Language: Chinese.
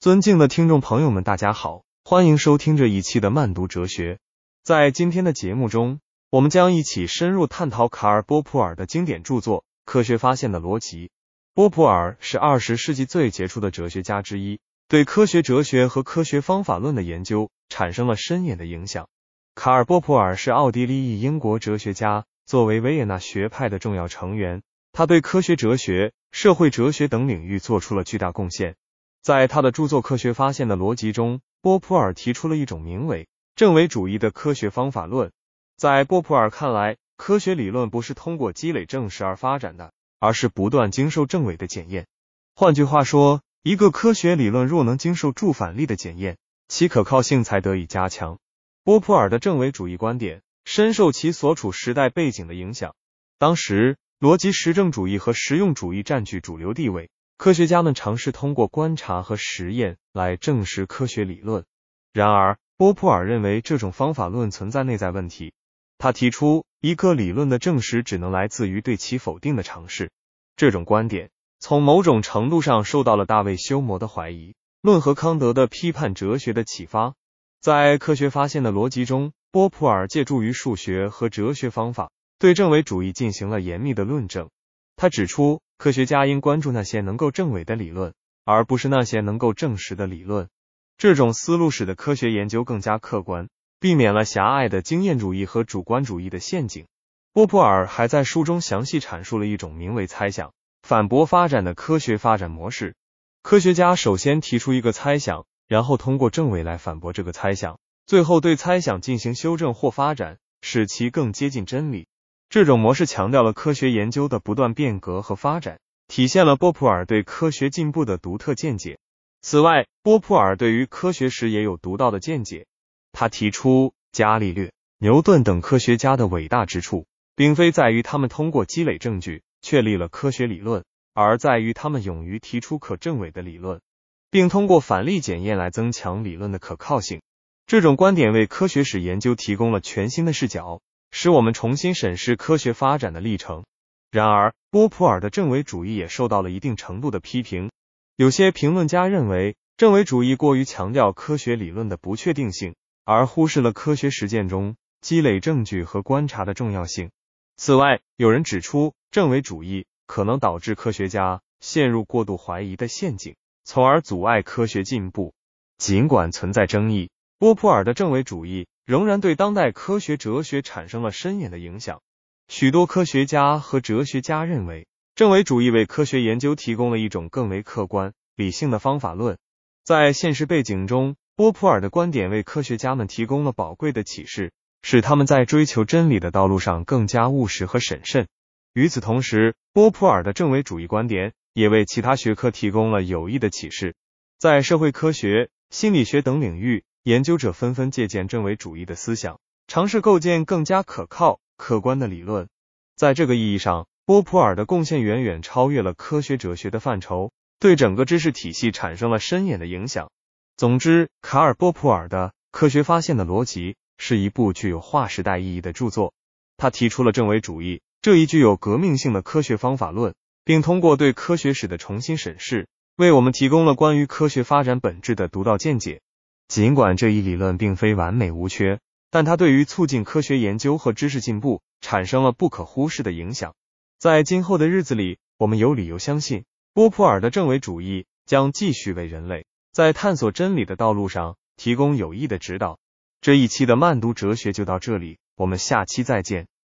尊敬的听众朋友们，大家好，欢迎收听这一期的慢读哲学。在今天的节目中，我们将一起深入探讨卡尔·波普尔的经典著作《科学发现的逻辑》。波普尔是二十世纪最杰出的哲学家之一，对科学哲学和科学方法论的研究产生了深远的影响。卡尔·波普尔是奥地利裔英国哲学家，作为维也纳学派的重要成员，他对科学哲学、社会哲学等领域做出了巨大贡献。在他的著作《科学发现的逻辑》中，波普尔提出了一种名为证伪主义的科学方法论。在波普尔看来，科学理论不是通过积累证实而发展的，而是不断经受证伪的检验。换句话说，一个科学理论若能经受助反力的检验，其可靠性才得以加强。波普尔的证伪主义观点深受其所处时代背景的影响。当时，逻辑实证主义和实用主义占据主流地位。科学家们尝试通过观察和实验来证实科学理论。然而，波普尔认为这种方法论存在内在问题。他提出，一个理论的证实只能来自于对其否定的尝试。这种观点从某种程度上受到了大卫休谟的怀疑论和康德的批判哲学的启发。在科学发现的逻辑中，波普尔借助于数学和哲学方法，对证伪主义进行了严密的论证。他指出。科学家应关注那些能够证伪的理论，而不是那些能够证实的理论。这种思路使得科学研究更加客观，避免了狭隘的经验主义和主观主义的陷阱。波普尔还在书中详细阐述了一种名为猜想反驳发展的科学发展模式。科学家首先提出一个猜想，然后通过证伪来反驳这个猜想，最后对猜想进行修正或发展，使其更接近真理。这种模式强调了科学研究的不断变革和发展，体现了波普尔对科学进步的独特见解。此外，波普尔对于科学史也有独到的见解。他提出，伽利略、牛顿等科学家的伟大之处，并非在于他们通过积累证据确立了科学理论，而在于他们勇于提出可证伪的理论，并通过反例检验来增强理论的可靠性。这种观点为科学史研究提供了全新的视角。使我们重新审视科学发展的历程。然而，波普尔的证伪主义也受到了一定程度的批评。有些评论家认为，证伪主义过于强调科学理论的不确定性，而忽视了科学实践中积累证据和观察的重要性。此外，有人指出，证伪主义可能导致科学家陷入过度怀疑的陷阱，从而阻碍科学进步。尽管存在争议，波普尔的证伪主义。仍然对当代科学哲学产生了深远的影响。许多科学家和哲学家认为，证伪主义为科学研究提供了一种更为客观、理性的方法论。在现实背景中，波普尔的观点为科学家们提供了宝贵的启示，使他们在追求真理的道路上更加务实和审慎。与此同时，波普尔的证伪主义观点也为其他学科提供了有益的启示。在社会科学、心理学等领域。研究者纷纷借鉴证伪主义的思想，尝试构建更加可靠、客观的理论。在这个意义上，波普尔的贡献远远超越了科学哲学的范畴，对整个知识体系产生了深远的影响。总之，卡尔·波普尔的《科学发现的逻辑》是一部具有划时代意义的著作。他提出了证伪主义这一具有革命性的科学方法论，并通过对科学史的重新审视，为我们提供了关于科学发展本质的独到见解。尽管这一理论并非完美无缺，但它对于促进科学研究和知识进步产生了不可忽视的影响。在今后的日子里，我们有理由相信，波普尔的证伪主义将继续为人类在探索真理的道路上提供有益的指导。这一期的慢读哲学就到这里，我们下期再见。